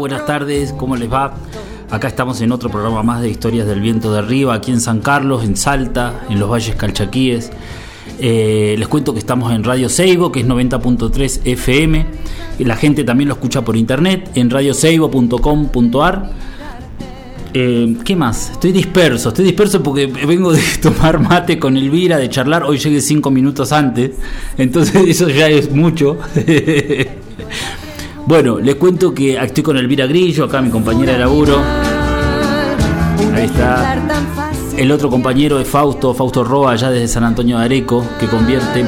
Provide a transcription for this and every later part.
Buenas tardes, ¿cómo les va? Acá estamos en otro programa más de Historias del Viento de Arriba, aquí en San Carlos, en Salta, en los Valles Calchaquíes. Eh, les cuento que estamos en Radio Seibo, que es 90.3 FM. La gente también lo escucha por internet en radioseibo.com.ar. Eh, ¿Qué más? Estoy disperso, estoy disperso porque vengo de tomar mate con Elvira, de charlar. Hoy llegué cinco minutos antes, entonces eso ya es mucho. Bueno, les cuento que estoy con Elvira Grillo, acá mi compañera de laburo. Ahí está. El otro compañero es Fausto, Fausto Roa, allá desde San Antonio de Areco, que convierte,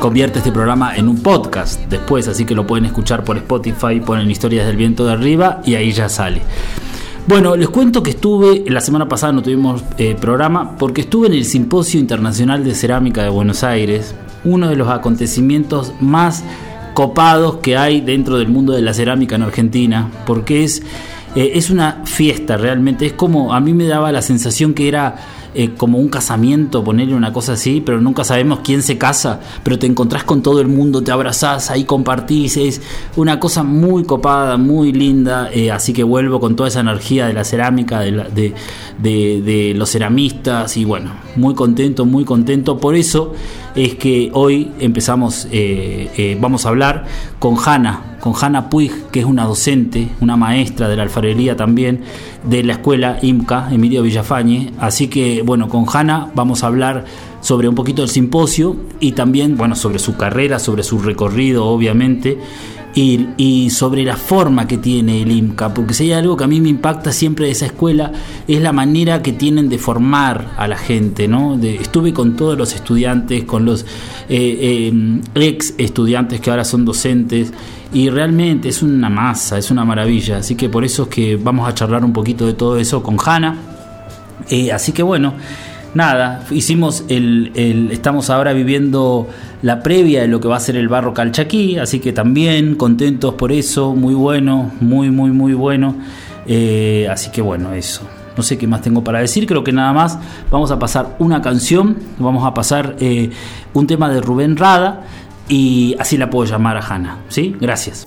convierte este programa en un podcast después, así que lo pueden escuchar por Spotify, ponen Historias del Viento de Arriba y ahí ya sale. Bueno, les cuento que estuve, la semana pasada no tuvimos eh, programa, porque estuve en el Simposio Internacional de Cerámica de Buenos Aires, uno de los acontecimientos más copados que hay dentro del mundo de la cerámica en Argentina, porque es, eh, es una fiesta realmente, es como, a mí me daba la sensación que era eh, como un casamiento, ponerle una cosa así, pero nunca sabemos quién se casa, pero te encontrás con todo el mundo, te abrazás, ahí compartís, es una cosa muy copada, muy linda, eh, así que vuelvo con toda esa energía de la cerámica, de, la- de- de- de los ceramistas y bueno, muy contento, muy contento, por eso es que hoy empezamos, eh, eh, vamos a hablar con Hanna, con Hanna Puig, que es una docente, una maestra de la alfarería también, de la escuela IMCA, Emilio Villafañe. Así que, bueno, con Hanna vamos a hablar sobre un poquito del simposio y también, bueno, sobre su carrera, sobre su recorrido, obviamente. Y, sobre la forma que tiene el IMCA, porque si hay algo que a mí me impacta siempre de esa escuela es la manera que tienen de formar a la gente, ¿no? Estuve con todos los estudiantes, con los eh, eh, ex estudiantes que ahora son docentes, y realmente es una masa, es una maravilla, así que por eso es que vamos a charlar un poquito de todo eso con Hanna. Eh, así que bueno, nada, hicimos el, estamos ahora viviendo la previa de lo que va a ser el barro calchaquí, así que también contentos por eso, muy bueno, muy, muy, muy bueno. Eh, así que bueno, eso. No sé qué más tengo para decir, creo que nada más. Vamos a pasar una canción, vamos a pasar eh, un tema de Rubén Rada y así la puedo llamar a Hanna. ¿Sí? Gracias.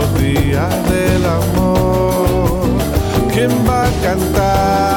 del amor. ¿Quién va a cantar?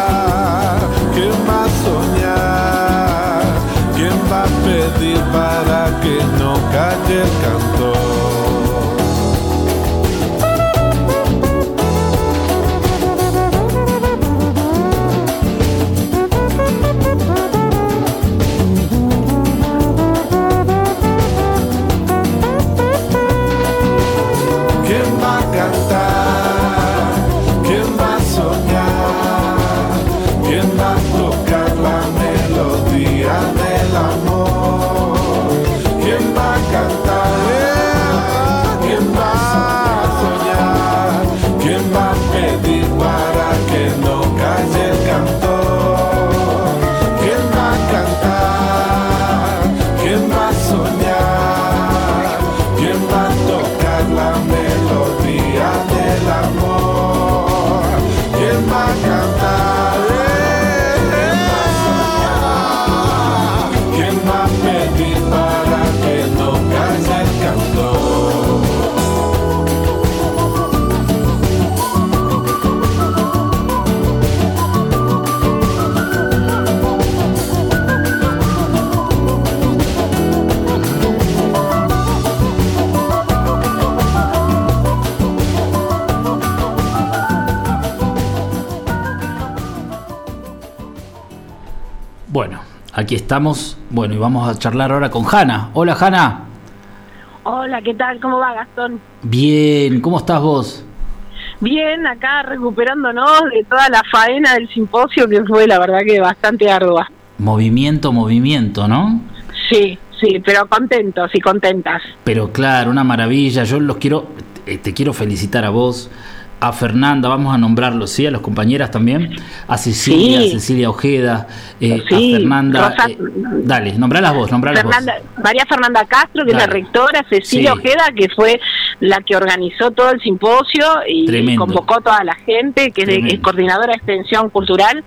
Aquí estamos. Bueno, y vamos a charlar ahora con Hanna. Hola, Hanna. Hola, ¿qué tal? ¿Cómo va, Gastón? Bien, ¿cómo estás vos? Bien, acá recuperándonos de toda la faena del simposio que fue la verdad que bastante ardua. Movimiento, movimiento, ¿no? Sí, sí, pero contentos y contentas. Pero claro, una maravilla. Yo los quiero, eh, te quiero felicitar a vos, a Fernanda, vamos a nombrarlos, ¿sí? A los compañeras también, a Cecilia, Sí. Cecilia Ojeda, eh, Sí, a Fernanda. Rosa- eh, dale, nombralas vos, nombralas Fernanda, vos. María Fernanda Castro, que es la rectora, Cecilia Sí. Ojeda, que fue la que organizó todo el simposio y Tremendo. convocó a toda la gente, que es, de- Tremendo. es coordinadora de extensión cultural,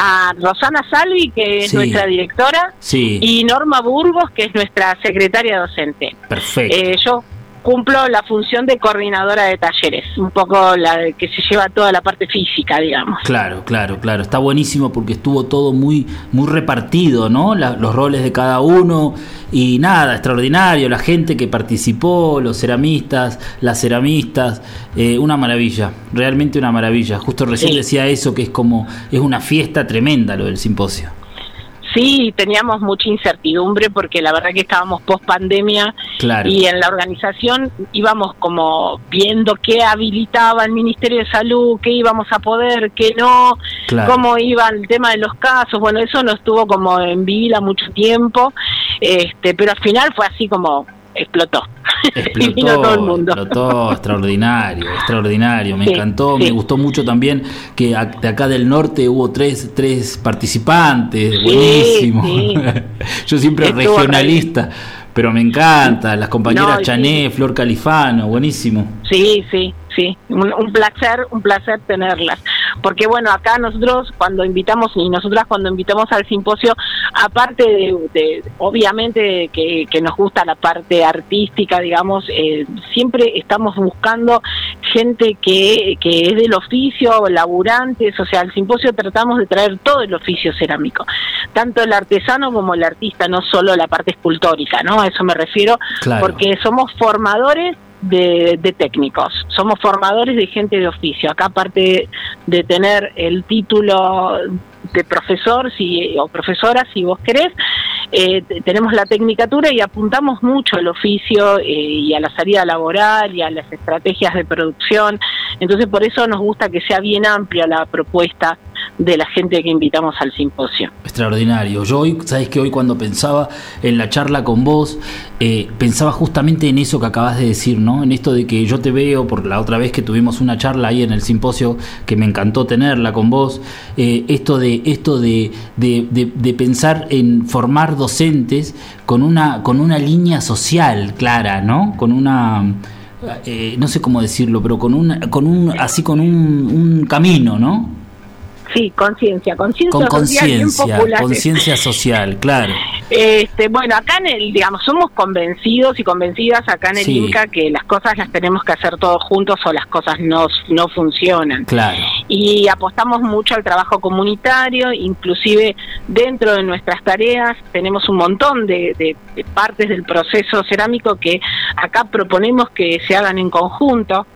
a Rosana Salvi, que es nuestra directora, y Norma Burgos, que es nuestra secretaria docente. perfecto. Eh, yo cumplo la función de coordinadora de talleres, un poco la de que se lleva toda la parte física, digamos. Claro, claro, claro. Está buenísimo porque estuvo todo muy, muy repartido, ¿no? La- los roles de cada uno y nada, extraordinario. La gente que participó, los ceramistas, las ceramistas, eh, una maravilla, realmente una maravilla. Justo recién Sí. decía eso que es como es una fiesta tremenda lo del simposio. Sí, teníamos mucha incertidumbre porque la verdad que estábamos post pandemia Claro. y en la organización íbamos como viendo qué habilitaba el Ministerio de Salud, qué íbamos a poder, qué no, Claro. cómo iba el tema de los casos. Bueno, eso nos estuvo como en vila mucho tiempo, este, pero al final fue así como explotó. y vino Explotó, todo el mundo. explotó, extraordinario, extraordinario, me Sí, encantó, sí. me gustó mucho también que de acá del norte hubo tres, tres participantes, Sí, buenísimo. Yo siempre Estuvo regionalista, pero me encanta, las compañeras No, Chané, Flor Califano, buenísimo. Sí, sí, sí, un, un placer, un placer tenerlas. Porque bueno, acá nosotros cuando invitamos, y nosotras cuando invitamos al simposio, aparte de, de- obviamente que, que nos gusta la parte artística, digamos, eh, siempre estamos buscando gente que, que es del oficio, laburantes, o sea, al simposio tratamos de traer todo el oficio cerámico, tanto el artesano como el artista, no solo la parte escultórica, ¿no? A eso me refiero, Claro. porque somos formadores de, de técnicos, somos formadores de gente de oficio. Acá aparte de tener el título de profesor si, o profesora, si vos querés, eh, te- tenemos la tecnicatura y apuntamos mucho al oficio eh, y a la salida laboral y a las estrategias de producción. Entonces por eso nos gusta que sea bien amplia la propuesta de la gente que invitamos al simposio. Extraordinario. Yo hoy, sabes que hoy cuando pensaba en la charla con vos, eh, pensaba justamente en eso que acabas de decir, ¿no? En esto de que yo te veo, por la otra vez que tuvimos una charla ahí en el simposio, que me encantó tenerla con vos, eh, esto de, esto de, de, de- de pensar en formar docentes con una, con una línea social clara, ¿no? Con una eh, no sé cómo decirlo, pero con un, con un, así con un, un camino, ¿no? Sí, conciencia, conciencia Con conciencia, conciencia social, claro. Este, bueno, acá en el, digamos, somos convencidos y convencidas acá en el Sí. INCA que las cosas las tenemos que hacer todos juntos o las cosas no, no funcionan. Claro, Y apostamos mucho al trabajo comunitario, inclusive dentro de nuestras tareas tenemos un montón de, de- de partes del proceso cerámico que acá proponemos que se hagan en conjunto.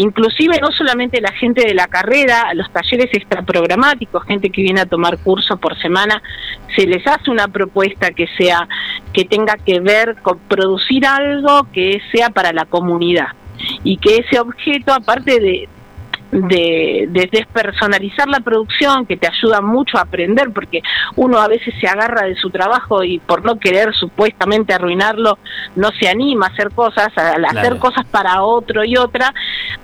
Inclusive no solamente la gente de la carrera, los talleres extraprogramáticos, gente que viene a tomar curso por semana, se les hace una propuesta que sea que tenga que ver con producir algo que sea para la comunidad y que ese objeto aparte de de, de despersonalizar la producción que te ayuda mucho a aprender porque uno a veces se agarra de su trabajo y por no querer supuestamente arruinarlo no se anima a hacer cosas, a, a Claro. hacer cosas para otro y otra,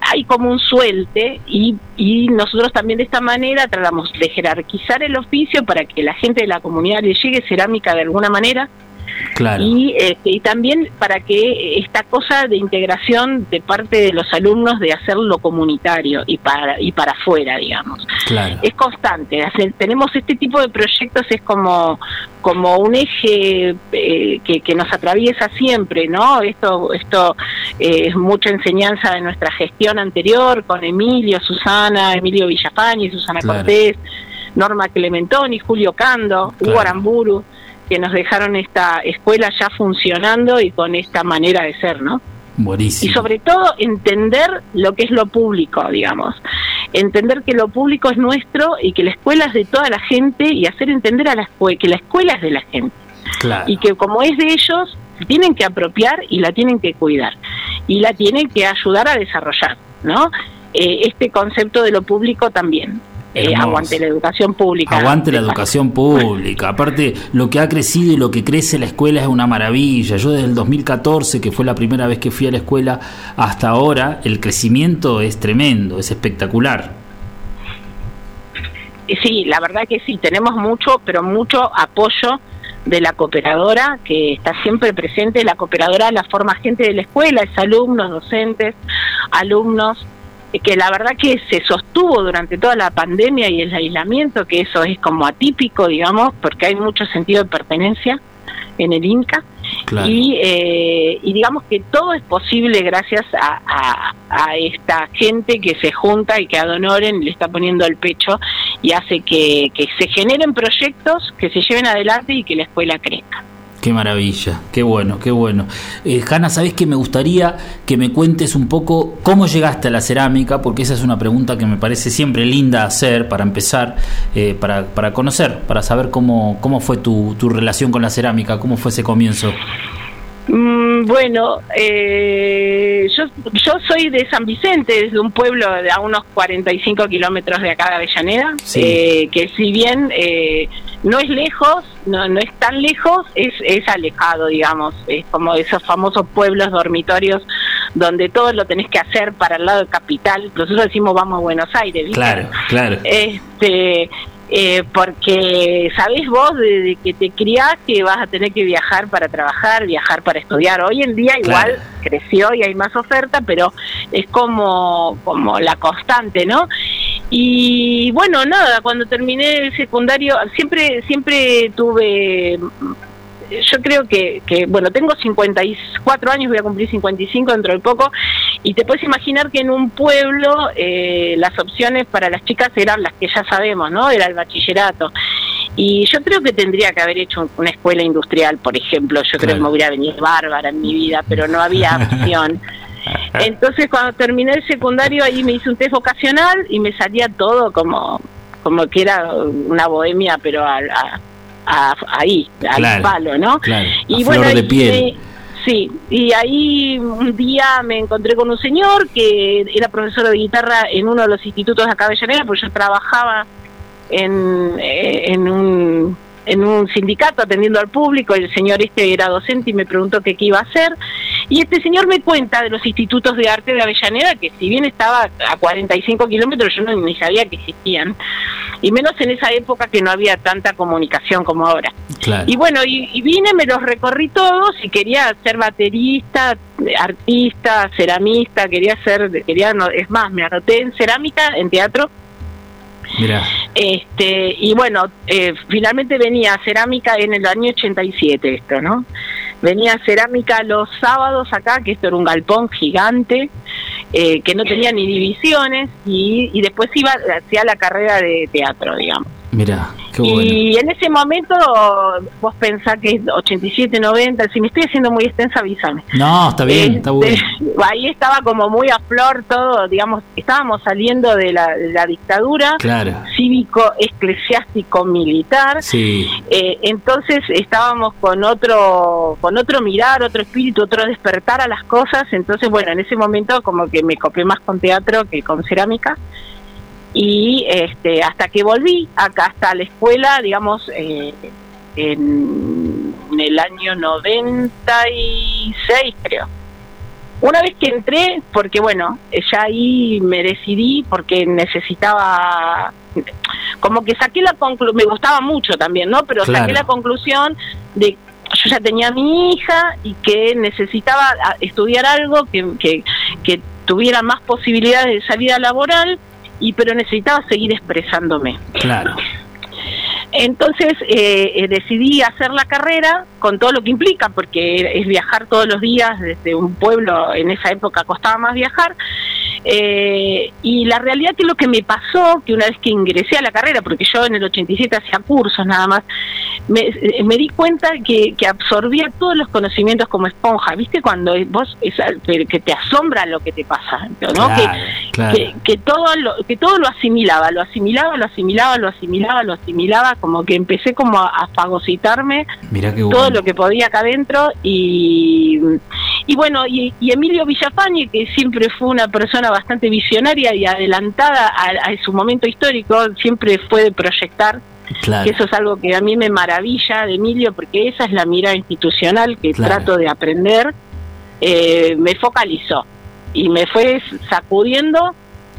hay como un suelte y, y nosotros también de esta manera tratamos de jerarquizar el oficio para que la gente de la comunidad le llegue cerámica de alguna manera claro. y, este, y también para que esta cosa de integración de parte de los alumnos de hacerlo comunitario y para y para afuera, digamos. Claro. Es constante. hacer- tenemos este tipo de proyectos, es como, como un eje eh, que, que nos atraviesa siempre, ¿no? Esto, esto eh, es mucha enseñanza de nuestra gestión anterior con Emilio, Susana, Emilio Villafañe, Susana Claro. Cortés, Norma Clementoni, Julio Cando, Claro. Hugo Aramburu, que nos dejaron esta escuela ya funcionando y con esta manera de ser, ¿no? Buenísimo. y sobre todo entender lo que es lo público, digamos. entender que lo público es nuestro y que la escuela es de toda la gente y hacer entender a la que la escuela es de la gente. Y que como es de ellos, tienen que apropiar y la tienen que cuidar. Y la tienen que ayudar a desarrollar, ¿no? Eh, este concepto de lo público también. Eh, aguante la educación pública. Aguante la educación pública. Aparte, lo que ha crecido y lo que crece la escuela es una maravilla. Yo desde el 2014, que fue la primera vez que fui a la escuela, hasta ahora, el crecimiento es tremendo, es espectacular. Sí, la verdad que sí, tenemos mucho, pero mucho apoyo de la cooperadora, que está siempre presente. La cooperadora la forma gente de la escuela, es alumnos, docentes, alumnos, que la verdad que se sostuvo durante toda la pandemia y el aislamiento, que eso es como atípico, digamos, porque hay mucho sentido de pertenencia en el Inca. Y, eh, y digamos que todo es posible gracias a, a, esta gente que se junta y que a Donoren le está poniendo el pecho y hace que, que se generen proyectos que se lleven adelante y que la escuela crezca. Qué maravilla, qué bueno, qué bueno. Eh, Hanna, ¿sabes que me gustaría que me cuentes un poco cómo llegaste a la cerámica? Porque esa es una pregunta que me parece siempre linda hacer para empezar, eh, para, para conocer, para saber cómo, cómo fue tu, tu relación con la cerámica, cómo fue ese comienzo. Mm, bueno, eh, yo, yo soy de San Vicente, de un pueblo de a unos 45 kilómetros de acá de Avellaneda, eh, que si bien eh, no es lejos, no, no es tan lejos, es, es alejado, digamos, es como esos famosos pueblos dormitorios donde todo lo tenés que hacer para el lado de capital. Nosotros decimos vamos a Buenos Aires, ¿viste? Claro, claro. Este, eh, porque sabés vos de, que te criás que vas a tener que viajar para trabajar, viajar para estudiar. Hoy en día igual creció y hay más oferta, pero es como, como la constante, ¿no? Y bueno, nada, cuando terminé el secundario, siempre, siempre tuve yo creo que, que, bueno, tengo 54 años, voy a cumplir 55 dentro de poco, y te puedes imaginar que en un pueblo eh, las opciones para las chicas eran las que ya sabemos, ¿no? Era el bachillerato. Y yo creo que tendría que haber hecho una escuela industrial, por ejemplo. Yo creo que me hubiera venido bárbara en mi vida, pero no había opción. Entonces, cuando terminé el secundario, ahí me hice un test vocacional y me salía todo como, como que era una bohemia, pero a, ahí, al palo, ¿no? y bueno, de piel. sí, y ahí un día me encontré con un señor que era profesor de guitarra en uno de los institutos de acá de porque yo trabajaba en, eh, en un en un sindicato atendiendo al público, el señor este era docente y me preguntó qué iba a hacer. Y este señor me cuenta de los institutos de arte de Avellaneda, que si bien estaba a 45 kilómetros, yo no, ni sabía que existían. Y menos en esa época que no había tanta comunicación como ahora. Y bueno, y, vine, me los recorrí todos y quería ser baterista, artista, ceramista, quería ser, quería, no, es más, me anoté en cerámica, en teatro. Este, y bueno, eh, finalmente venía cerámica en el año 87 esto, ¿no? venía cerámica los sábados acá, que esto era un galpón gigante, eh, que no tenía ni divisiones, y, y después iba hacia la carrera de teatro, digamos. Mira, qué bueno. Y en ese momento vos pensás que es 87, 90, si me estoy haciendo muy extensa, avísame. No, está bien, está bueno. Ahí estaba como muy a flor todo, digamos, estábamos saliendo de la, dictadura cívico, eclesiástico, militar. Sí. Eh, entonces estábamos con otro, con otro mirar, otro espíritu, otro despertar a las cosas. Entonces, bueno, en ese momento como que me copié más con teatro que con cerámica y este, hasta que volví acá hasta la escuela, digamos, eh, en, el año 96 creo. Una vez que entré, porque bueno, ya ahí me decidí porque necesitaba, como que saqué la conclusión, me gustaba mucho también, ¿no? Pero saqué la conclusión de yo ya tenía mi hija y que necesitaba estudiar algo que, que, que tuviera más posibilidades de salida laboral y pero necesitaba seguir expresándome. Claro. Entonces eh, eh, decidí hacer la carrera con todo lo que implica, porque es viajar todos los días desde un pueblo, en esa época costaba más viajar. Eh, y la realidad que lo que me pasó, que una vez que ingresé a la carrera, porque yo en el 87 hacía cursos nada más, me, eh, me di cuenta que, que, absorbía todos los conocimientos como esponja. ¿Viste? Cuando vos que te asombra lo que te pasa, ¿no? que, Que, todo lo, que todo lo asimilaba, lo asimilaba, lo asimilaba, lo asimilaba, lo asimilaba, como que empecé como a, fagocitarme todo lo que podía acá adentro y, y bueno, y, Emilio Villafañe, que siempre fue una persona bastante visionaria y adelantada a, a su momento histórico, siempre fue de proyectar que eso es algo que a mí me maravilla de Emilio, porque esa es la mirada institucional que trato de aprender. Eh, me focalizó y me fue sacudiendo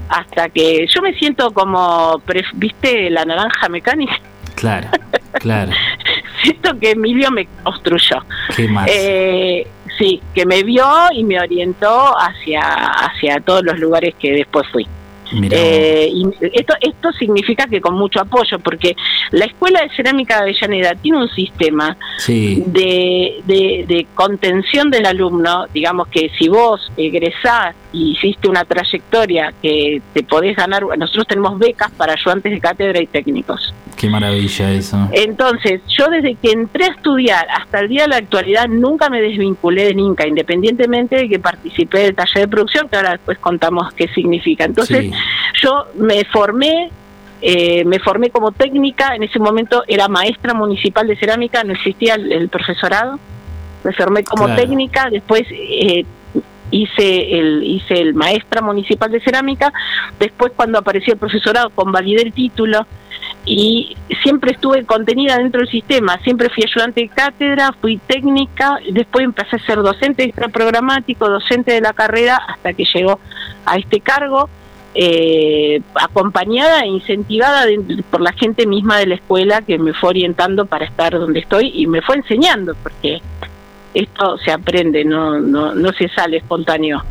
hasta que yo me siento como, ¿viste la naranja mecánica? Claro, claro. siento que Emilio me construyó. ¿Qué más? Eh, sí, que me vio y me orientó hacia, hacia todos los lugares que después fui. Eh, y esto, esto significa que con mucho apoyo, porque la Escuela de Cerámica de Avellaneda tiene un sistema de, de, contención del alumno, digamos que si vos egresás y hiciste una trayectoria que te podés ganar, nosotros tenemos becas para ayudantes de cátedra y técnicos. Qué maravilla eso. Entonces, yo desde que entré a estudiar hasta el día de la actualidad nunca me desvinculé de NINCA, independientemente de que participé del taller de producción, que ahora después contamos qué significa. Entonces, yo me formé eh, me formé como técnica, en ese momento era maestra municipal de cerámica, no existía el, profesorado, me formé como técnica, después eh, hice el hice el maestra municipal de cerámica, después cuando apareció el profesorado convalidé el título y siempre estuve contenida dentro del sistema, siempre fui ayudante de cátedra, fui técnica, después empecé a ser docente extra programático, docente de la carrera hasta que llegó a este cargo eh, acompañada e incentivada por la gente misma de la escuela que me fue orientando para estar donde estoy y me fue enseñando, porque esto se aprende, no, no, no se sale espontáneo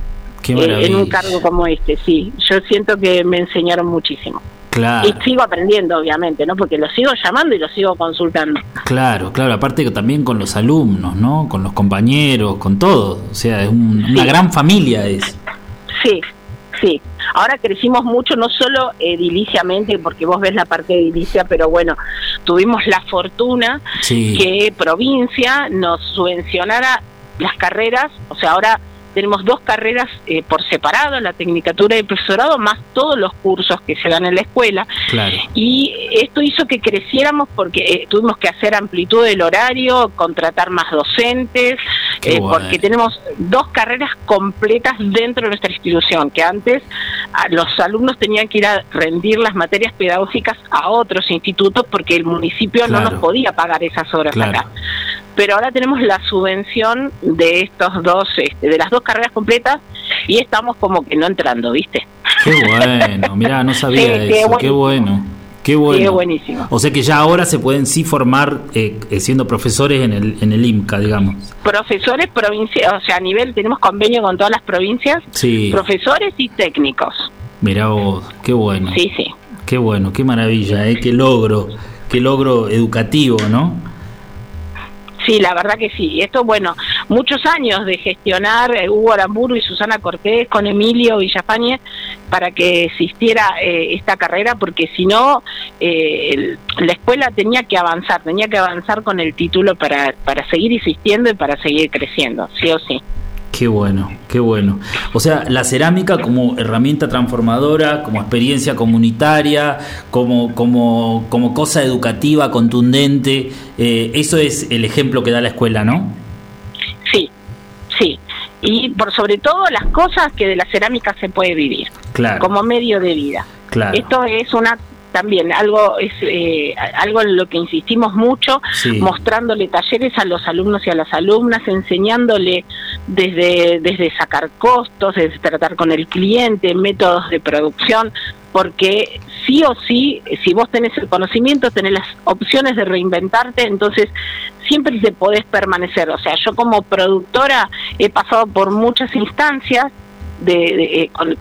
eh, en un cargo como este, sí. Yo siento que me enseñaron muchísimo. Claro. Y sigo aprendiendo, obviamente, ¿no? Porque lo sigo llamando y lo sigo consultando. Claro, claro. Aparte que también con los alumnos, ¿no? Con los compañeros, con todo. O sea, es una gran familia es. Sí, sí. Ahora crecimos mucho, no solo ediliciamente, porque vos ves la parte edilicia, pero bueno, tuvimos la fortuna que provincia nos subvencionara las carreras, o sea, ahora tenemos dos carreras eh, por separado, la tecnicatura y el profesorado, más todos los cursos que se dan en la escuela. Y esto hizo que creciéramos porque eh, tuvimos que hacer amplitud del horario, contratar más docentes, eh, porque tenemos dos carreras completas dentro de nuestra institución, que antes los alumnos tenían que ir a rendir las materias pedagógicas a otros institutos porque el municipio no nos podía pagar esas horas acá pero ahora tenemos la subvención de estos dos, este, de las dos carreras completas y estamos como que no entrando, ¿viste? Qué bueno, mirá, no sabía eso, qué bueno. Qué bueno. Sí, buenísimo. O sea que ya ahora se pueden sí formar eh, eh, siendo profesores en el, en el IMCA, digamos. Profesores provinciales, o sea, a nivel, tenemos convenio con todas las provincias. Sí. Profesores y técnicos. Mirá vos, qué bueno. Sí, sí. Qué bueno, qué maravilla, eh, qué logro, qué logro educativo, ¿no? Sí, la verdad que sí. Esto, bueno, muchos años de gestionar eh, Hugo Aramburu y Susana Cortés con Emilio Villafañe para que existiera eh, esta carrera, porque si no, eh, la escuela tenía que avanzar, tenía que avanzar con el título para, para seguir existiendo y para seguir creciendo, sí o sí. Qué bueno, qué bueno. O sea, la cerámica como herramienta transformadora, como experiencia comunitaria, como, como, como cosa educativa contundente, eh, eso es el ejemplo que da la escuela, ¿no? Sí, sí. Y por sobre todo las cosas que de la cerámica se puede vivir, claro. como medio de vida. Claro. Esto es una también algo es eh, algo en lo que insistimos mucho mostrándole talleres a los alumnos y a las alumnas enseñándole desde desde sacar costos desde tratar con el cliente métodos de producción porque sí o sí si vos tenés el conocimiento tenés las opciones de reinventarte entonces siempre te podés permanecer. O sea yo como productora he pasado por muchas instancias de, eh, con,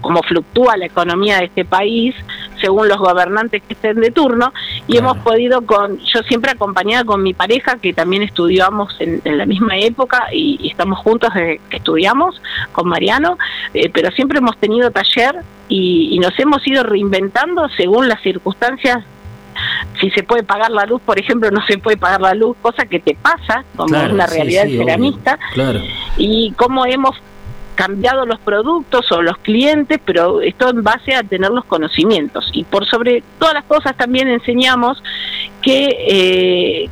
cómo fluctúa la economía de este país según los gobernantes que estén de turno y hemos podido con yo siempre acompañada con mi pareja que también estudiamos en, la misma época y, estamos juntos desde que estudiamos con Mariano eh, pero siempre hemos tenido taller y, y nos hemos ido reinventando según las circunstancias. Si se puede pagar la luz, por ejemplo, no se puede pagar la luz, cosa que te pasa, como Claro, es una sí, realidad sí, del ceramista, Claro. y cómo hemos cambiado los productos o los clientes, pero esto en base a tener los conocimientos. Y por sobre todas las cosas también enseñamos que, eh,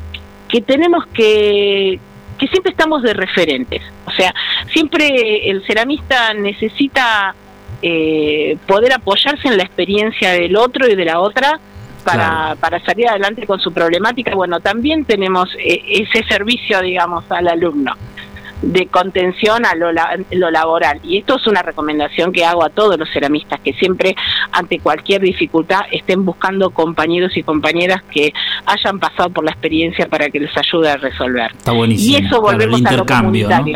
que tenemos que que siempre estamos de referentes. O sea, siempre el ceramista necesita eh, poder apoyarse en la experiencia del otro y de la otra para, Claro. para salir adelante con su problemática. Bueno, también tenemos eh, ese servicio, digamos, al alumno de contención a lo, la- lo laboral. Y esto es una recomendación que hago a todos los ceramistas, que siempre ante cualquier dificultad estén buscando compañeros y compañeras que hayan pasado por la experiencia para que les ayude a resolver. Está buenísimo. Y eso volvemos a lo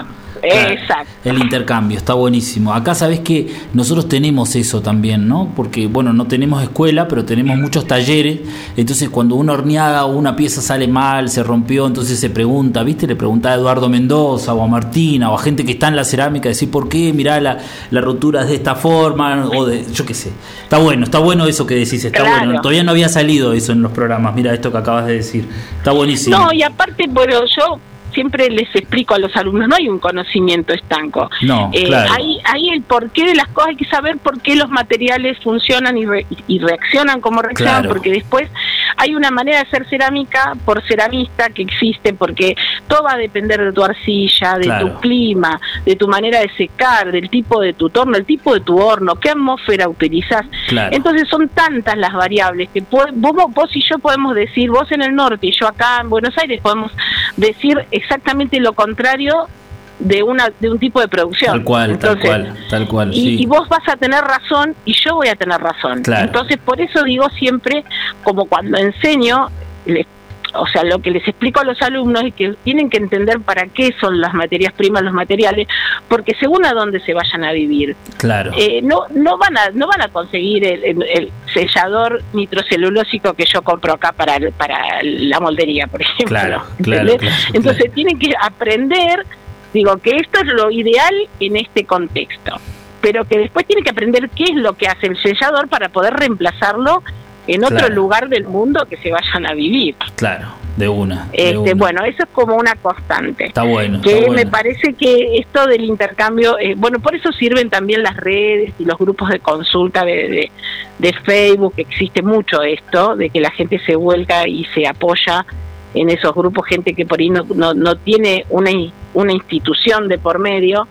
¿no? Exacto. El intercambio, está buenísimo. Acá sabes que nosotros tenemos eso también, ¿no? Porque, bueno, no tenemos escuela, pero tenemos muchos talleres. Entonces, cuando una horneada o una pieza sale mal, se rompió, entonces se pregunta, ¿viste? Le pregunta a Eduardo Mendoza o a Martina o a gente que está en la cerámica, decir, ¿por qué? Mirá, la, la rotura es de esta forma, o de, yo qué sé. Está bueno, está bueno eso que decís, está Claro. bueno. Todavía no había salido eso en los programas, mira esto que acabas de decir. Está buenísimo. No, y aparte, bueno, yo siempre les explico a los alumnos, no hay un conocimiento estanco. No, Eh, claro. hay, hay el porqué de las cosas, hay que saber por qué los materiales funcionan y, re- y reaccionan como reaccionan, Claro. porque después hay una manera de hacer cerámica por ceramista que existe, porque todo va a depender de tu arcilla, de Claro. tu clima, de tu manera de secar, del tipo de tu torno, el tipo de tu horno, qué atmósfera utilizás. Claro. Entonces son tantas las variables que vos, vos y yo podemos decir, vos en el norte y yo acá en Buenos Aires podemos decir exactamente lo contrario de una de un tipo de producción. Tal cual, Entonces, tal cual, tal cual. y, sí. y vos vas a tener razón y yo voy a tener razón. Claro. Entonces, por eso digo siempre, como cuando enseño, le- o sea, lo que les explico a los alumnos es que tienen que entender para qué son las materias primas, los materiales, porque según a dónde se vayan a vivir, Claro. eh, no no van a no van a conseguir el, el- el sellador nitrocelulósico que yo compro acá para el- para la moldería por ejemplo. Claro, claro, entonces tienen que aprender digo que esto es lo ideal en este contexto pero que después tienen que aprender qué es lo que hace el sellador para poder reemplazarlo en otro Claro. lugar del mundo que se vayan a vivir Claro, de una. de este una. bueno eso es como una constante Está bueno. que está me bueno. parece que esto del intercambio, eh, bueno, por eso sirven también las redes y los grupos de consulta de, de, de Facebook, existe mucho esto, de que la gente se vuelca y se apoya en esos grupos, gente que por ahí no, no, no tiene una, una institución de por medio.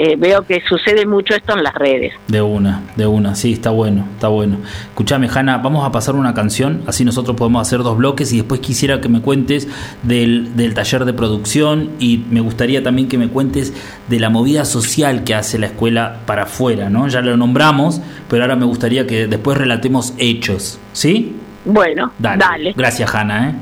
Eh, veo que sucede mucho esto en las redes. De una, de una, sí, está bueno, está bueno. Escuchame, Hanna, vamos a pasar una canción, así nosotros podemos hacer dos bloques y después quisiera que me cuentes del, del taller de producción y me gustaría también que me cuentes de la movida social que hace la escuela para afuera, ¿no? Ya lo nombramos, pero ahora me gustaría que después relatemos hechos, ¿sí? Bueno, Dale. dale. Gracias, Hanna, ¿eh?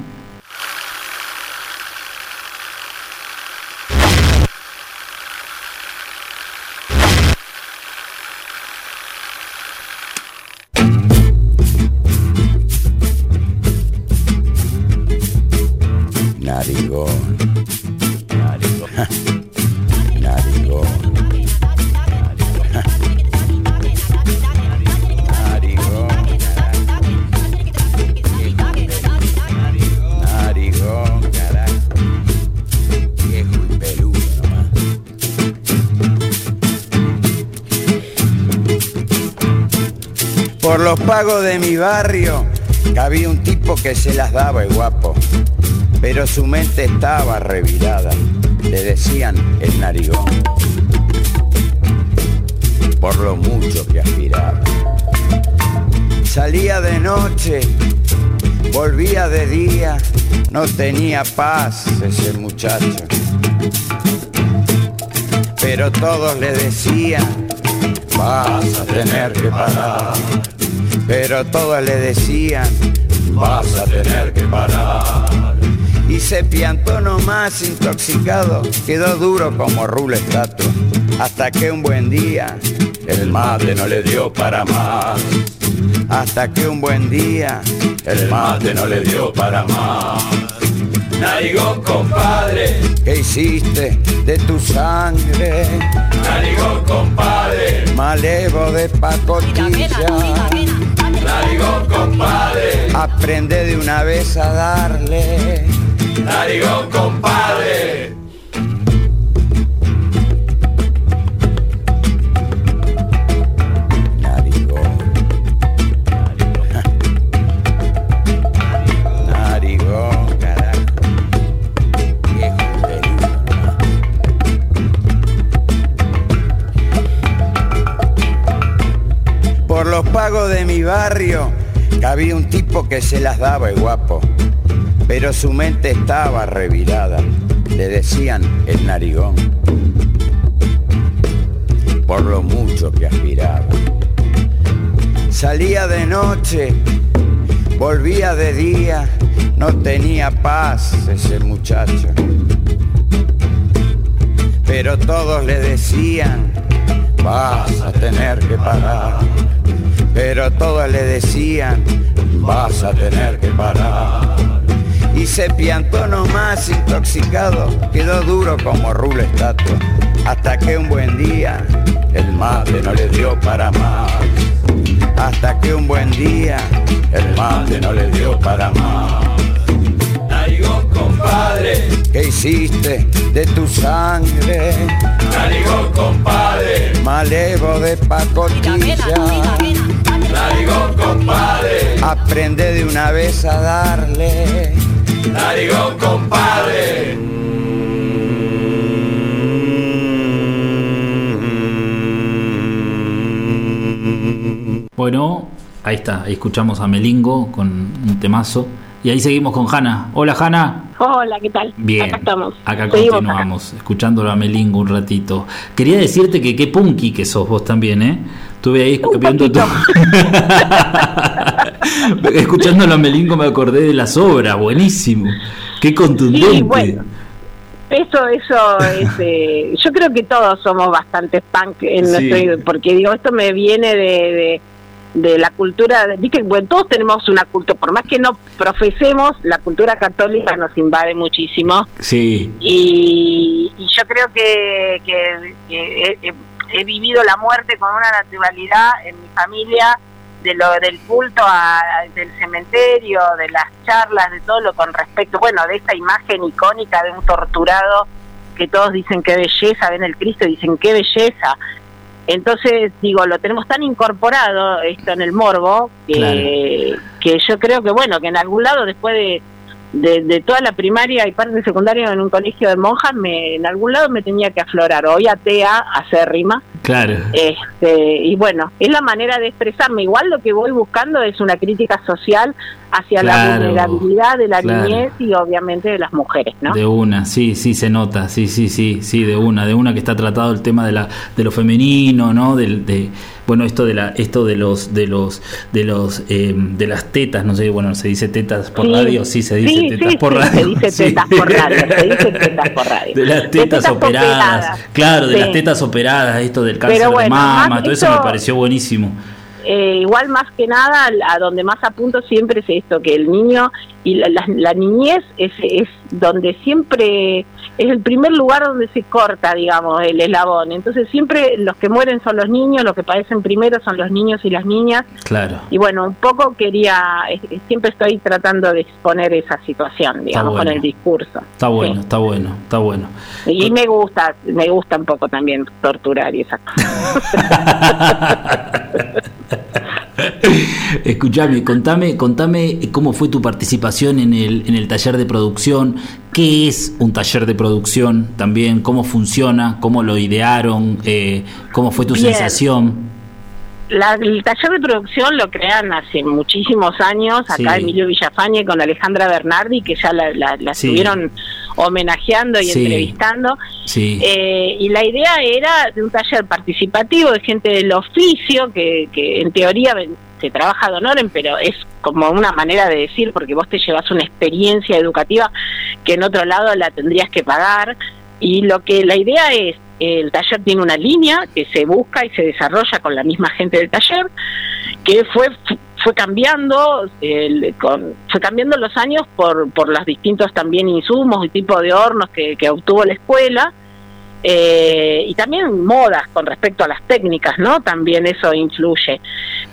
Narigón. Narigón. Narigón. Narigón. Narigón, carajo. Viejo y peludo nomás. Por los pagos de mi barrio, había un tipo que se las daba el guapo pero su mente estaba revirada. Le decían el narigón, por lo mucho que aspiraba. Salía de noche, volvía de día, no tenía paz ese muchacho. Pero todos le decían, vas a tener que parar. Pero todos le decían, vas a tener que parar y se piantó nomás intoxicado, quedó duro como rulo estatua, hasta que un buen día el mate no le dio para más. Hasta que un buen día el mate no le dio para más. Narigón, compadre, ¿qué hiciste de tu sangre? Narigón, compadre, malevo de pacotilla. Narigón, compadre. Aprende de una vez a darle. Narigón, compadre. Narigón. Narigón, carajo. Viejo nomás. Por los pagos de mi barrio había un tipo que se las daba el guapo, pero su mente estaba revirada. Le decían el narigón, por lo mucho que aspiraba. Salía de noche, volvía de día, no tenía paz ese muchacho. Pero todos le decían, vas a tener que parar. Pero todos le decían, vas a tener que parar. Y se piantó nomás intoxicado, quedó duro como rulo estatua. Hasta que un buen día el mate no le dio para más. Hasta que un buen día el mate no le dio para más. Narigón, compadre. ¿Qué hiciste de tu sangre? Narigón, compadre. Malevo de pacotilla. Narigón, compadre. Aprende de una vez a darle. Narigón, compadre. Bueno, ahí está, ahí escuchamos a Melingo con un temazo. Y ahí seguimos con Hanna. Hola Hanna. Hola, ¿qué tal? Bien. Acá estamos. Acá Seguimos continuamos, escuchándolo a Melingo un ratito. Quería decirte que qué punky que sos vos también, ¿eh? Estuve ahí viendo tu... Escuchándolo a Melingo me acordé de las obras, buenísimo. Qué contundente. Sí, bueno. Eso, eso, es, eh, yo creo que todos somos bastante punk en Sí. nuestro, porque digo, esto me viene de, de, de la cultura, que bueno, todos tenemos una cultura, por más que no profesemos, la cultura católica nos invade muchísimo Sí, y, y yo creo que, que- que he, he- he vivido la muerte con una naturalidad en mi familia de lo del culto a- del cementerio, de las charlas, de todo lo con respecto, bueno, de esta imagen icónica de un torturado que todos dicen qué belleza, ven el Cristo y dicen qué belleza. Entonces, digo, lo tenemos tan incorporado esto en el morbo que, que yo creo que, bueno, que en algún lado después de, de, de toda la primaria y parte de secundaria en un colegio de monjas, me, en algún lado me tenía que aflorar. Hoy atea, acérrima. claro. Este, y bueno, es la manera de expresarme. Igual lo que voy buscando es una crítica social hacia la vulnerabilidad de la claro. niñez y obviamente de las mujeres, ¿no? De una, sí, sí, se nota, sí, sí, sí, sí, de una, de una que está tratado el tema de la, de lo femenino, ¿no? Del, de, bueno, esto de la, esto de los, de los, de los, eh, de las tetas, no sé, bueno, se dice tetas por Sí. radio, sí, se dice Sí, tetas sí, por radio. se dice tetas por radio, se dice tetas por radio. De las De tetas, operadas, operadas, claro, de las tetas operadas, esto del cáncer Pero de bueno, mama, todo eso- me pareció buenísimo. Eh, igual más que nada, a donde más apunto siempre es esto, que el niño y la, la- la niñez es, es donde siempre es el primer lugar donde se corta, digamos, el eslabón. Entonces siempre los que mueren son los niños, los que padecen primero son los niños y las niñas. Claro. Y bueno, un poco quería, siempre estoy tratando de exponer esa situación, digamos, bueno. con el discurso. Está bueno, Sí. está bueno, está bueno. Y me gusta, me gusta un poco también torturar y esas cosas. Escúchame, contame, contame cómo fue tu participación en el, en el taller de producción, qué es un taller de producción también, cómo funciona, cómo lo idearon, eh, cómo fue tu Bien. sensación. La- el taller de producción lo crean hace muchísimos años, acá Sí. Emilio Villafañe con Alejandra Bernardi, que ya la, la- la Sí. estuvieron homenajeando y Sí. entrevistando. Eh, y la idea era de un taller participativo de gente del oficio, que, que en teoría se trabaja de pero es como una manera de decir, porque vos te llevas una experiencia educativa que en otro lado la tendrías que pagar. Y lo que la idea es, el taller tiene una línea que se busca y se desarrolla con la misma gente del taller, que fue fue cambiando el- con, fue cambiando los años por por los distintos también insumos y tipo de hornos que, que obtuvo la escuela eh, y también modas con respecto a las técnicas, ¿no? También eso influye.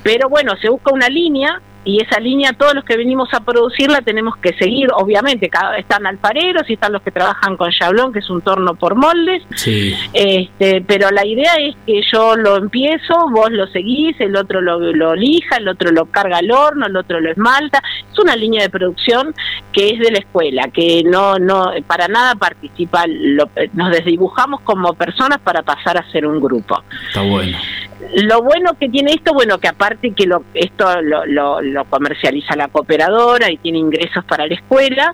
Pero bueno, se busca una línea y esa línea todos los que venimos a producirla tenemos que seguir, obviamente, cada, están alfareros y están los que trabajan con chablón, que es un torno por moldes, Sí. este, pero la idea es que yo lo empiezo, vos lo seguís, el otro lo, lo lija, el otro lo carga al horno, el otro lo esmalta, es una línea de producción que es de la escuela, que no, no, para nada participa, lo- nos desdibujamos como personas para pasar a ser un grupo. Está bueno. Lo bueno que tiene esto, bueno, que aparte que lo, esto lo, lo- lo comercializa la cooperadora y tiene ingresos para la escuela,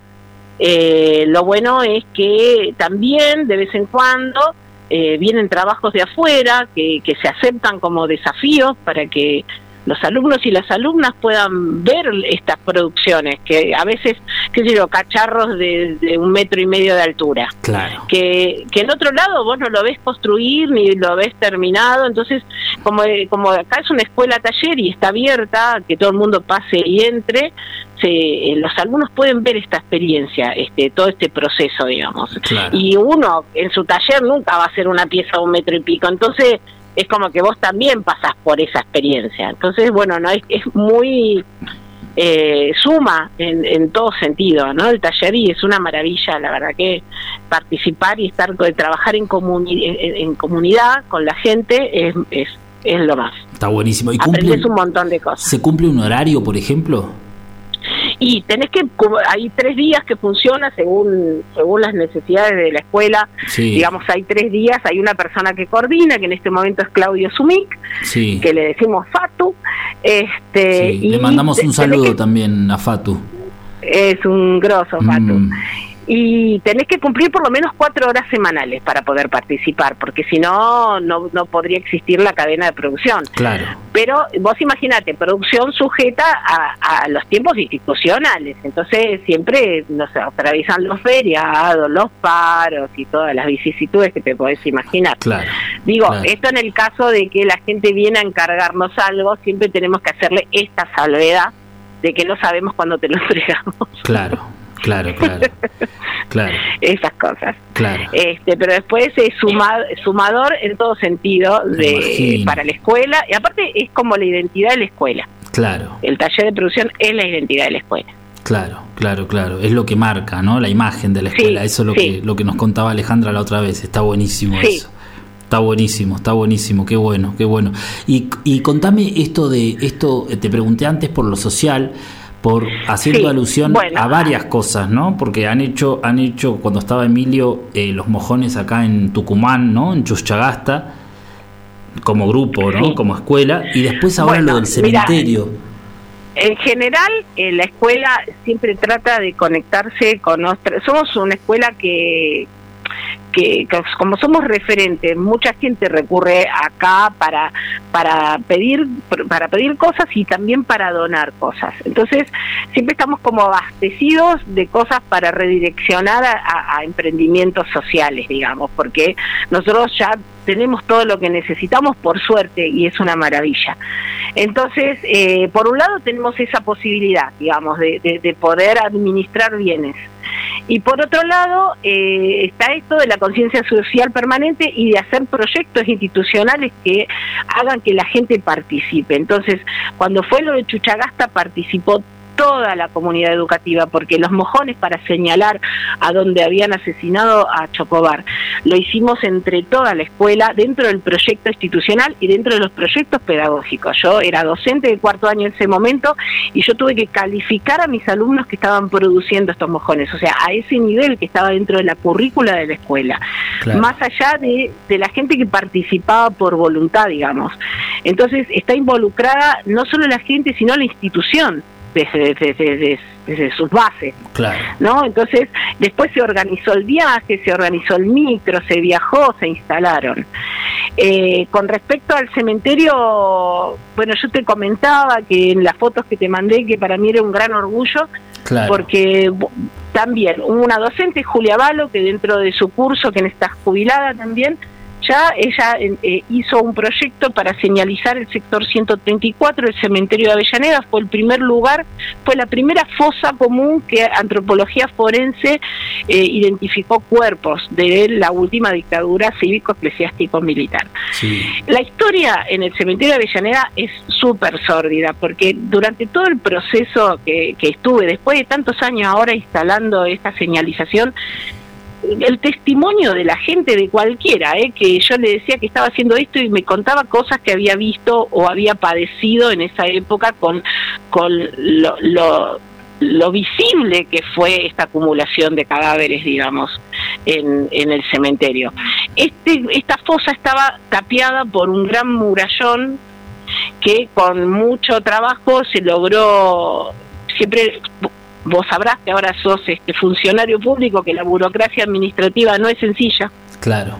eh, lo bueno es que también de vez en cuando eh, vienen trabajos de afuera que, que se aceptan como desafíos para que los alumnos y las alumnas puedan ver estas producciones, que a veces, qué sé yo, cacharros de, de un metro y medio de altura Claro. que, que en otro lado vos no lo ves construir ni lo ves terminado, entonces como, eh, como acá es una escuela taller y está abierta, que todo el mundo pase y entre, se, eh, los alumnos pueden ver esta experiencia, este todo este proceso, digamos. Claro. Y uno en su taller nunca va a hacer una pieza de un metro y pico, entonces es como que vos también pasás por esa experiencia. Entonces, bueno, no es, es muy eh, suma en, en todo sentido, ¿no? El taller y es una maravilla, la verdad que participar y estar trabajar en, comuni en, en comunidad con la gente es, es, es lo más. Está buenísimo. ¿Y Aprendes un montón de cosas. ¿Se cumple un horario, por ejemplo? Y tenés que, hay tres días que funciona según según las necesidades de la escuela. Sí. Digamos, hay tres días, hay una persona que coordina, que en este momento es Claudio Sumic, Sí. que le decimos Fatu. Este, Sí, y Le mandamos un saludo que- también a Fatu. Es un grosso, Fatu. Mm, Y tenés que cumplir por lo menos cuatro horas semanales para poder participar, porque si no, no, no podría existir la cadena de producción. claro. Pero vos imaginate, producción sujeta a, a los tiempos institucionales, entonces siempre nos atraviesan los feriados, los paros y todas las vicisitudes que te podés imaginar. Claro. Digo, Claro. esto en el caso de que la gente viene a encargarnos algo, siempre tenemos que hacerle esta salvedad de que no sabemos cuándo te lo entregamos, Claro. Claro, claro. Claro, esas cosas. claro. Este, pero después es suma- sumador en todo sentido de para la escuela y aparte es como la identidad de la escuela. Claro, El taller de producción es la identidad de la escuela. claro, claro, claro. Es lo que marca, ¿no? La imagen de la Sí, escuela. Eso es lo, sí. que, lo que nos contaba Alejandra la otra vez. Está buenísimo Sí. eso. Está buenísimo, está buenísimo, qué bueno, qué bueno. Y, y contame esto de, esto eh, te pregunté antes por lo social, por haciendo Sí, alusión bueno. a varias cosas, ¿no? Porque han hecho, han hecho cuando estaba Emilio eh, los mojones acá en Tucumán, ¿no? En Chuchagasta, como grupo, ¿no? Sí. Como escuela, y después ahora Bueno, lo del cementerio. En general, eh, la escuela siempre trata de conectarse con nuestra... Somos una escuela que, que, como somos referentes, mucha gente recurre acá para, para, pedir, para pedir cosas y también para donar cosas. Entonces, siempre estamos como abastecidos de cosas para redireccionar a, a- emprendimientos sociales, digamos, porque nosotros ya tenemos todo lo que necesitamos por suerte y es una maravilla. Entonces, eh, por un lado tenemos esa posibilidad, digamos, de- de poder administrar bienes. Y por otro lado, eh, está esto de la conciencia social permanente y de hacer proyectos institucionales que hagan que la gente participe. Entonces, cuando fue lo de Chuchagasta, participó toda la comunidad educativa, porque los mojones para señalar a donde habían asesinado a Chocobar, lo hicimos entre toda la escuela, dentro del proyecto institucional y dentro de los proyectos pedagógicos. Yo era docente de cuarto año en ese momento y yo tuve que calificar a mis alumnos que estaban produciendo estos mojones, o sea, a ese nivel que estaba dentro de la currícula de la escuela Claro. más allá de, de la gente que participaba por voluntad, digamos. Entonces está involucrada no solo la gente, sino la institución desde, desde, sus bases. Claro. ¿no? Entonces, después se organizó el viaje, se organizó el micro, se viajó, se instalaron. Eh, con respecto al cementerio, bueno, yo te comentaba que en las fotos que te mandé, que para mí era un gran orgullo, Claro. porque también hubo una docente, Julia Balo, que dentro de su curso, que está jubilada también, ya ella eh, hizo un proyecto para señalizar el sector 134 del cementerio de Avellaneda, fue el primer lugar, fue la primera fosa común que antropología forense eh, identificó cuerpos de la última dictadura cívico-eclesiástico-militar. La historia en el cementerio de Avellaneda es súper sórdida, porque durante todo el proceso que, que estuve, después de tantos años ahora instalando esta señalización, el testimonio de la gente, de cualquiera, ¿eh? que yo le decía que estaba haciendo esto y me contaba cosas que había visto o había padecido en esa época con, con lo, lo, visible que fue esta acumulación de cadáveres, digamos, en, en el cementerio. Este, esta fosa estaba tapiada por un gran murallón que con mucho trabajo se logró siempre vos sabrás que ahora sos este funcionario público, que la burocracia administrativa no es sencilla. Claro.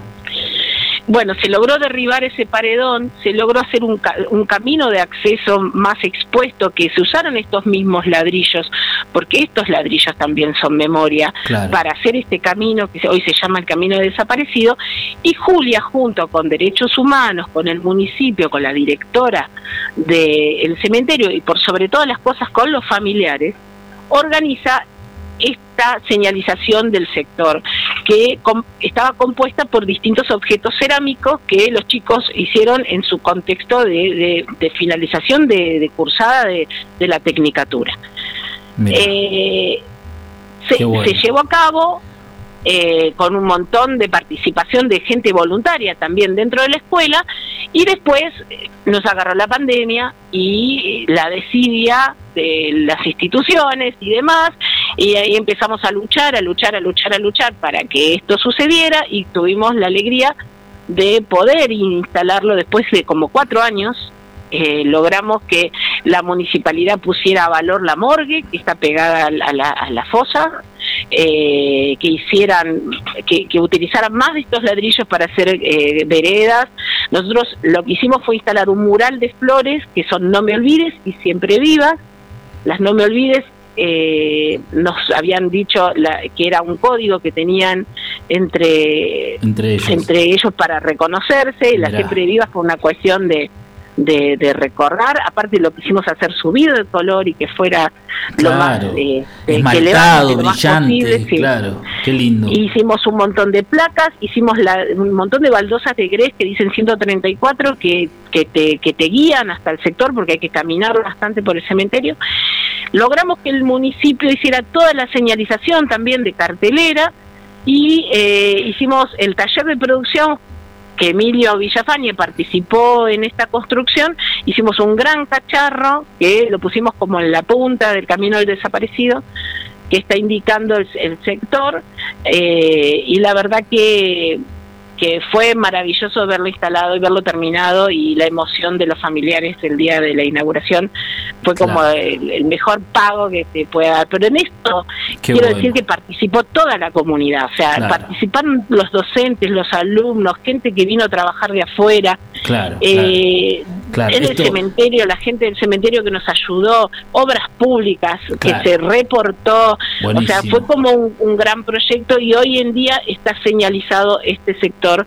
Bueno, se logró derribar ese paredón, se logró hacer un, un camino de acceso más expuesto, que se usaron estos mismos ladrillos, porque estos ladrillos también son memoria, para hacer este camino que hoy se llama el Camino Desaparecido, y Julia junto con Derechos Humanos, con el municipio, con la directora del cementerio y por sobre todas las cosas con los familiares, organiza esta señalización del sector, que estaba compuesta por distintos objetos cerámicos que los chicos hicieron en su contexto de, finalización de, cursada de, la tecnicatura. Eh, se, llevó a cabo eh, con un montón de participación de gente voluntaria también dentro de la escuela y después eh, nos agarró la pandemia y la desidia de las instituciones y demás y ahí empezamos a luchar, a luchar, a luchar, a luchar para que esto sucediera y tuvimos la alegría de poder instalarlo después de como cuatro años eh, logramos que la municipalidad pusiera a valor la morgue, que está pegada a la, a la fosa, eh, que hicieran, que, utilizaran más de estos ladrillos para hacer eh, veredas. Nosotros lo que hicimos fue instalar un mural de flores que son No me olvides y siempre vivas. Las No me olvides eh, nos habían dicho que era un código que tenían entre, entre, ellos. para reconocerse, las siempre vivas por una cuestión de, de, de, recordar, aparte lo quisimos hacer subido de color y que fuera lo más eh, Esmaltado, brillante, claro, qué lindo. Hicimos un montón de placas, hicimos la, un montón de baldosas de grés que dicen 134 que, que, te, que te guían hasta el sector porque hay que caminar bastante por el cementerio. Logramos que el municipio hiciera toda la señalización también de cartelera y eh, hicimos el taller de producción que Emilio Villafañe participó en esta construcción, hicimos un gran cacharro que lo pusimos como en la punta del camino del desaparecido, que está indicando el, sector, eh, y la verdad que que fue maravilloso verlo instalado y verlo terminado y la emoción de los familiares el día de la inauguración fue como el, mejor pago que se puede dar. Pero en esto quiero decir que participó toda la comunidad, o sea, participaron los docentes, los alumnos, gente que vino a trabajar de afuera. Claro, eh, en el cementerio, la gente del cementerio que nos ayudó, obras públicas que se reportó, o sea, fue como un gran proyecto y hoy en día está señalizado este sector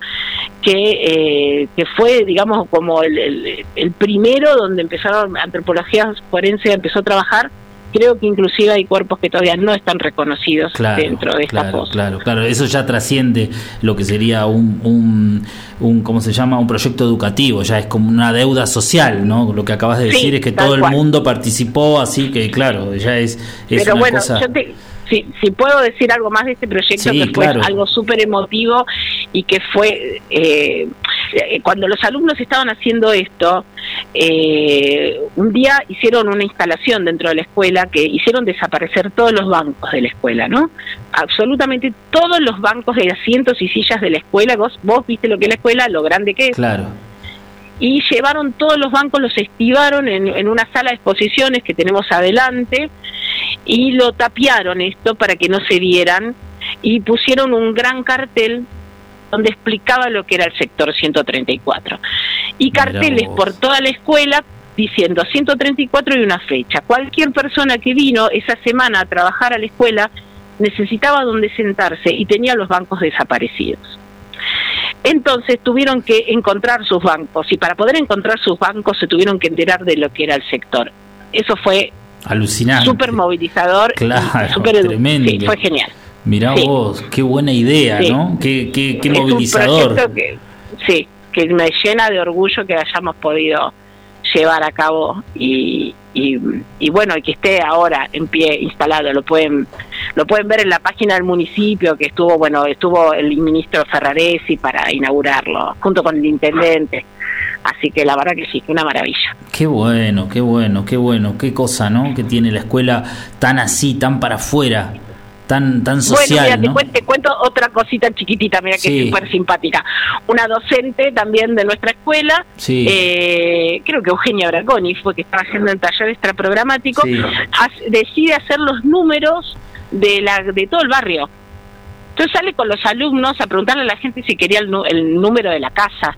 que, eh, que fue, digamos, como el, el, primero donde empezaron, antropología forense empezó a trabajar creo que inclusive hay cuerpos que todavía no están reconocidos dentro de esta claro, Claro, claro, eso ya trasciende lo que sería un, un, un, ¿cómo se llama? Un proyecto educativo, ya es como una deuda social, ¿no? Lo que acabas de decir es que todo el mundo participó, así que claro, ya es, es Pero bueno, yo te, si, si puedo decir algo más de este proyecto, que fue algo súper emotivo y que fue, eh, cuando los alumnos estaban haciendo esto, eh, un día hicieron una instalación dentro de la escuela que hicieron desaparecer todos los bancos de la escuela, ¿no? Absolutamente todos los bancos de asientos y sillas de la escuela, vos, vos viste lo que es la escuela, lo grande que es. Claro y llevaron todos los bancos, los estivaron en, en, una sala de exposiciones que tenemos adelante y lo tapiaron esto para que no se vieran y pusieron un gran cartel donde explicaba lo que era el sector 134 y carteles por toda la escuela diciendo 134 y una fecha. Cualquier persona que vino esa semana a trabajar a la escuela necesitaba donde sentarse y tenía los bancos desaparecidos. Entonces tuvieron que encontrar sus bancos y para poder encontrar sus bancos se tuvieron que enterar de lo que era el sector. Eso fue Alucinante. súper movilizador, Claro, súper edu- tremendo. sí, fue genial. Mirá Sí. vos, qué buena idea, Sí. ¿no? Qué, qué, qué Es un movilizador. proyecto que, sí, que me llena de orgullo que hayamos podido llevar a cabo y, y, y bueno, y que esté ahora en pie instalado. Lo pueden lo pueden ver en la página del municipio que estuvo, bueno, estuvo el ministro Ferraresi para inaugurarlo junto con el intendente. Así que la verdad que sí, una maravilla. Qué bueno, qué bueno, qué bueno, qué cosa, ¿no? Que tiene la escuela tan así, tan para afuera, tan, tan social, bueno, mira, te, ¿no? cuen- te cuento otra cosita chiquitita, mira que es súper simpática. Una docente también de nuestra escuela, Sí. eh, creo que Eugenia Braconi fue que estaba haciendo el taller extraprogramático, Sí. hace- decide hacer los números de, la, de todo el barrio. Entonces sale con los alumnos a preguntarle a la gente si quería el, el número de la casa.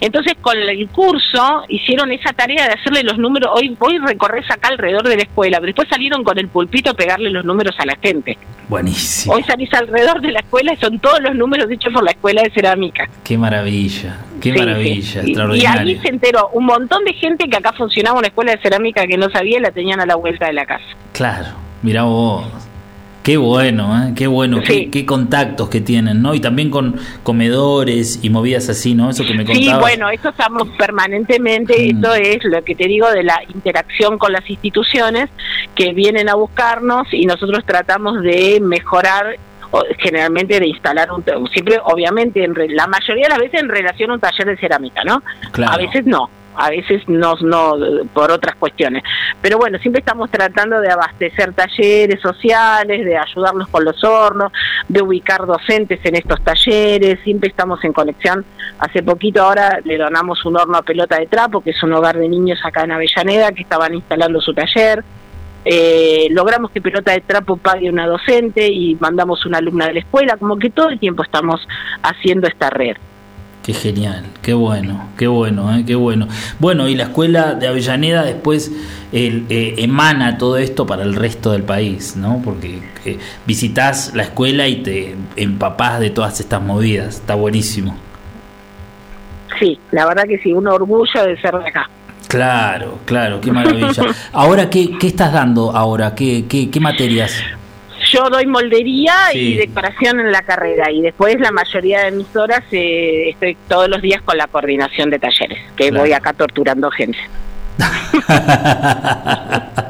Entonces con el curso hicieron esa tarea de hacerle los números, hoy hoy recorres acá alrededor de la escuela, pero después salieron con el pulpito a pegarle los números a la gente. Buenísimo. Hoy salís alrededor de la escuela y son todos los números hechos por la escuela de cerámica. Qué maravilla, qué Sí, maravilla, sí. Y- Y, extraordinario. ahí se enteró un montón de gente que acá funcionaba una escuela de cerámica que no sabía y la tenían a la vuelta de la casa. Claro, mirá vos. Qué bueno, ¿eh? qué bueno, qué, Sí. qué contactos que tienen, ¿no? Y también con comedores y movidas así, ¿no? Eso que me Sí, contabas. bueno, esto estamos permanentemente, Mm. esto es lo que te digo de la interacción con las instituciones que vienen a buscarnos y nosotros tratamos de mejorar generalmente de instalar un siempre obviamente en re- la mayoría de las veces en relación a un taller de cerámica, ¿no? Claro. A veces no, a veces no, no por otras cuestiones. Pero bueno, siempre estamos tratando de abastecer talleres sociales, de ayudarlos con los hornos, de ubicar docentes en estos talleres, siempre estamos en conexión. Hace poquito ahora le donamos un horno a pelota de trapo, que es un hogar de niños acá en Avellaneda, que estaban instalando su taller. Eh, logramos que Pelota de Trapo pague una docente y mandamos una alumna de la escuela, como que todo el tiempo estamos haciendo esta red. Qué genial, qué bueno, qué bueno, ¿eh? qué bueno. Bueno, y la escuela de Avellaneda después el, eh, emana todo esto para el resto del país, ¿no? Porque eh, visitas la escuela y te empapás de todas estas movidas, está buenísimo. Sí, la verdad que sí, un orgullo de ser de acá. Claro, claro, qué maravilla. Ahora, ¿qué, qué estás dando ahora? ¿Qué, qué, qué materias? Yo doy moldería Sí. y decoración en la carrera y después la mayoría de mis horas eh, estoy todos los días con la coordinación de talleres, que Claro. voy acá torturando gente.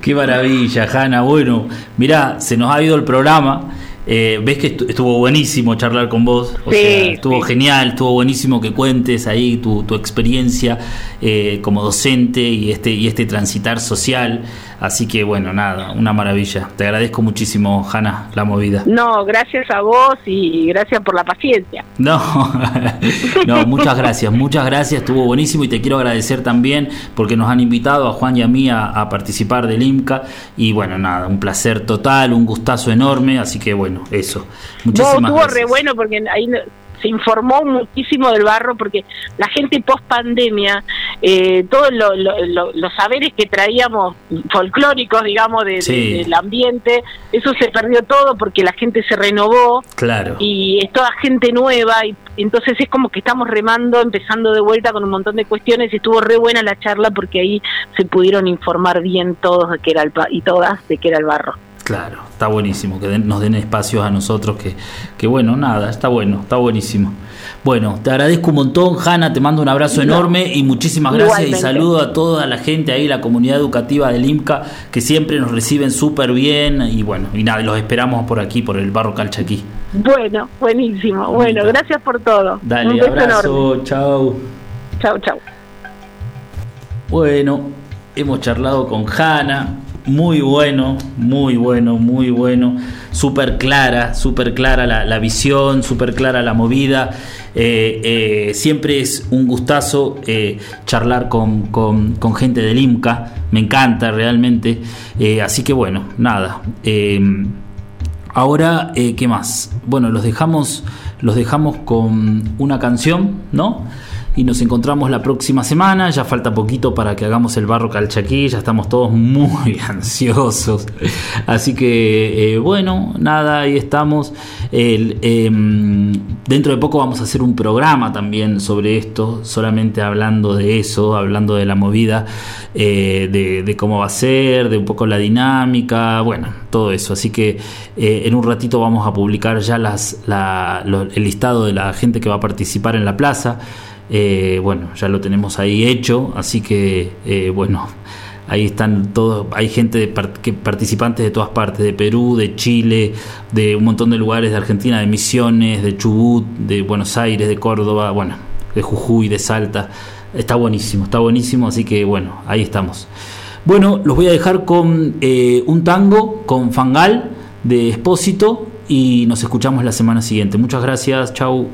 Qué maravilla, Hanna. Bueno, mirá, se nos ha ido el programa. Eh, Ves que estu- estuvo buenísimo charlar con vos. O Sí, sea, estuvo sí. genial, estuvo buenísimo que cuentes ahí tu, tu experiencia eh, como docente y este, y este transitar social. Así que bueno, nada, una maravilla. Te agradezco muchísimo, Hanna, la movida. No, gracias a vos y gracias por la paciencia. No, no, muchas gracias, muchas gracias, estuvo buenísimo y te quiero agradecer también porque nos han invitado a Juan y a mí a, a participar del IMCA y bueno, nada, un placer total, un gustazo enorme, así que bueno, eso. No, Muchísimas estuvo gracias. re bueno porque ahí no- se informó muchísimo del barro porque la gente post pandemia, eh, todos lo- lo- lo- los saberes que traíamos folclóricos, digamos, de- de- Sí. del ambiente, eso se perdió todo porque la gente se renovó Claro. y es toda gente nueva y entonces es como que estamos remando, empezando de vuelta con un montón de cuestiones y estuvo re buena la charla porque ahí se pudieron informar bien todos de qué era el y todas de qué era el barro. Claro, está buenísimo, que den- nos den espacios a nosotros, que, que bueno, nada, está bueno, está buenísimo. Bueno, te agradezco un montón, Hanna, te mando un abrazo enorme y muchísimas gracias y saludo a toda la gente ahí, la comunidad educativa del IMCA, que siempre nos reciben súper bien y bueno, y nada, los esperamos por aquí, por el Barro Calchaquí. Bueno, buenísimo. Bueno, gracias por todo. Dale, un beso abrazo, chao. Chau, chau. Bueno, hemos charlado con Hanna, muy bueno, muy bueno, muy bueno, súper clara, súper clara la, la visión, súper clara la movida. Eh, eh, siempre es un gustazo eh, charlar con, con- con gente del IMCA, me encanta realmente. Así que bueno, nada. eh, Ahora, ¿qué más? Bueno, los dejamos, los dejamos con una canción, ¿no? Y nos encontramos la próxima semana. Ya falta poquito para que hagamos el barro calchaquí, ya estamos todos muy ansiosos. Así que, eh, bueno, nada, ahí estamos. Em, dentro de poco vamos a hacer un programa también sobre esto, solamente hablando de eso, hablando de la movida, eh, de, cómo va a ser, de un poco la dinámica, bueno, todo eso. Así que eh, en un ratito vamos a publicar ya las, el listado de la gente que va a participar en la plaza. Eh, bueno, ya lo tenemos ahí hecho, así que bueno, ahí están todos, hay gente de que, participantes de todas partes, de Perú, de Chile, de un montón de lugares de Argentina, de Misiones, de Chubut, de Buenos Aires, de Córdoba, bueno, de Jujuy, de Salta. Está buenísimo, está buenísimo, así que bueno, ahí estamos. Bueno, los voy a dejar con eh, un tango con Fangal de Espósito y nos escuchamos la semana siguiente. Muchas gracias, chau.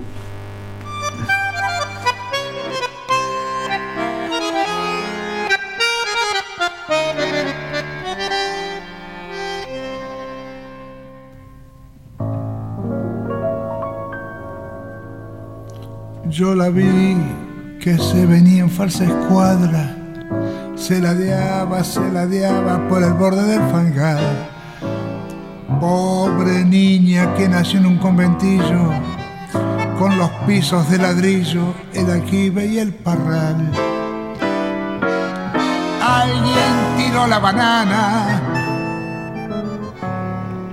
Yo la vi que se venía en falsa escuadra, se ladeaba, se ladeaba por el borde del fangal. Pobre niña que nació en un conventillo, con los pisos de ladrillo, el aljibe y el parral. Alguien tiró la banana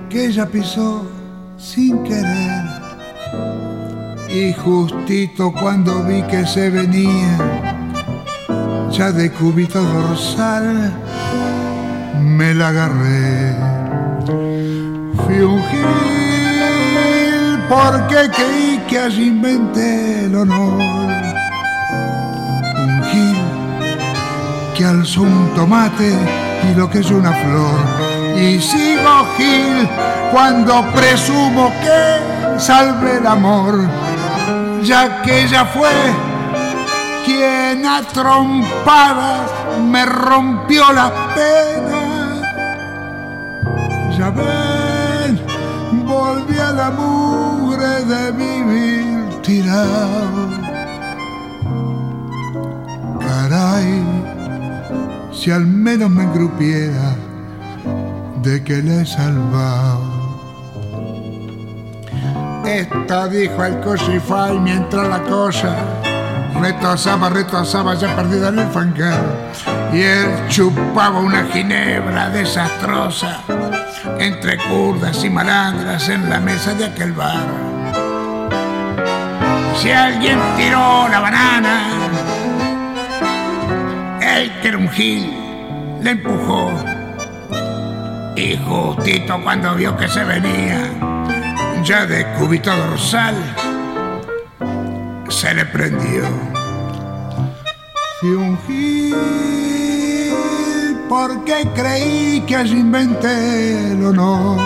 que ella pisó sin querer y justito cuando vi que se venía, ya de cubito dorsal, me la agarré. Fui un gil porque creí que allí inventé el honor. Un gil que alzó un tomate y lo que es una flor. Y sigo gil cuando presumo que salve el amor ya que ella fue quien a trompadas me rompió la pena. Ya ven, volví a la mugre de vivir tirado. Caray, si al menos me engrupiera de que le he salvado. Esta dijo el cosify mientras la cosa retosaba, retosaba ya perdida en el fangar. Y él chupaba una ginebra desastrosa entre curdas y malandras en la mesa de aquel bar. Si alguien tiró la banana, él que le empujó. Y justito cuando vio que se venía, ya de cúbito dorsal se le prendió. Fui un gil porque creí que allí inventé el honor.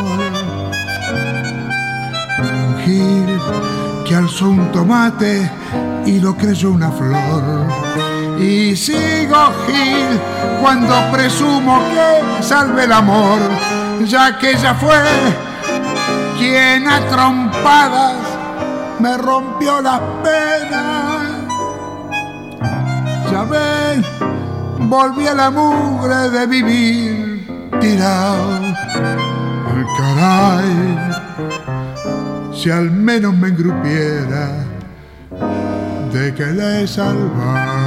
Un gil que alzó un tomate y lo creyó una flor. Y sigo gil cuando presumo que salve el amor, ya que ella fue quien trompadas me rompió las penas. Ya ven, volví a la mugre de vivir tirado. El caray, si al menos me engrupiera de que le salvar.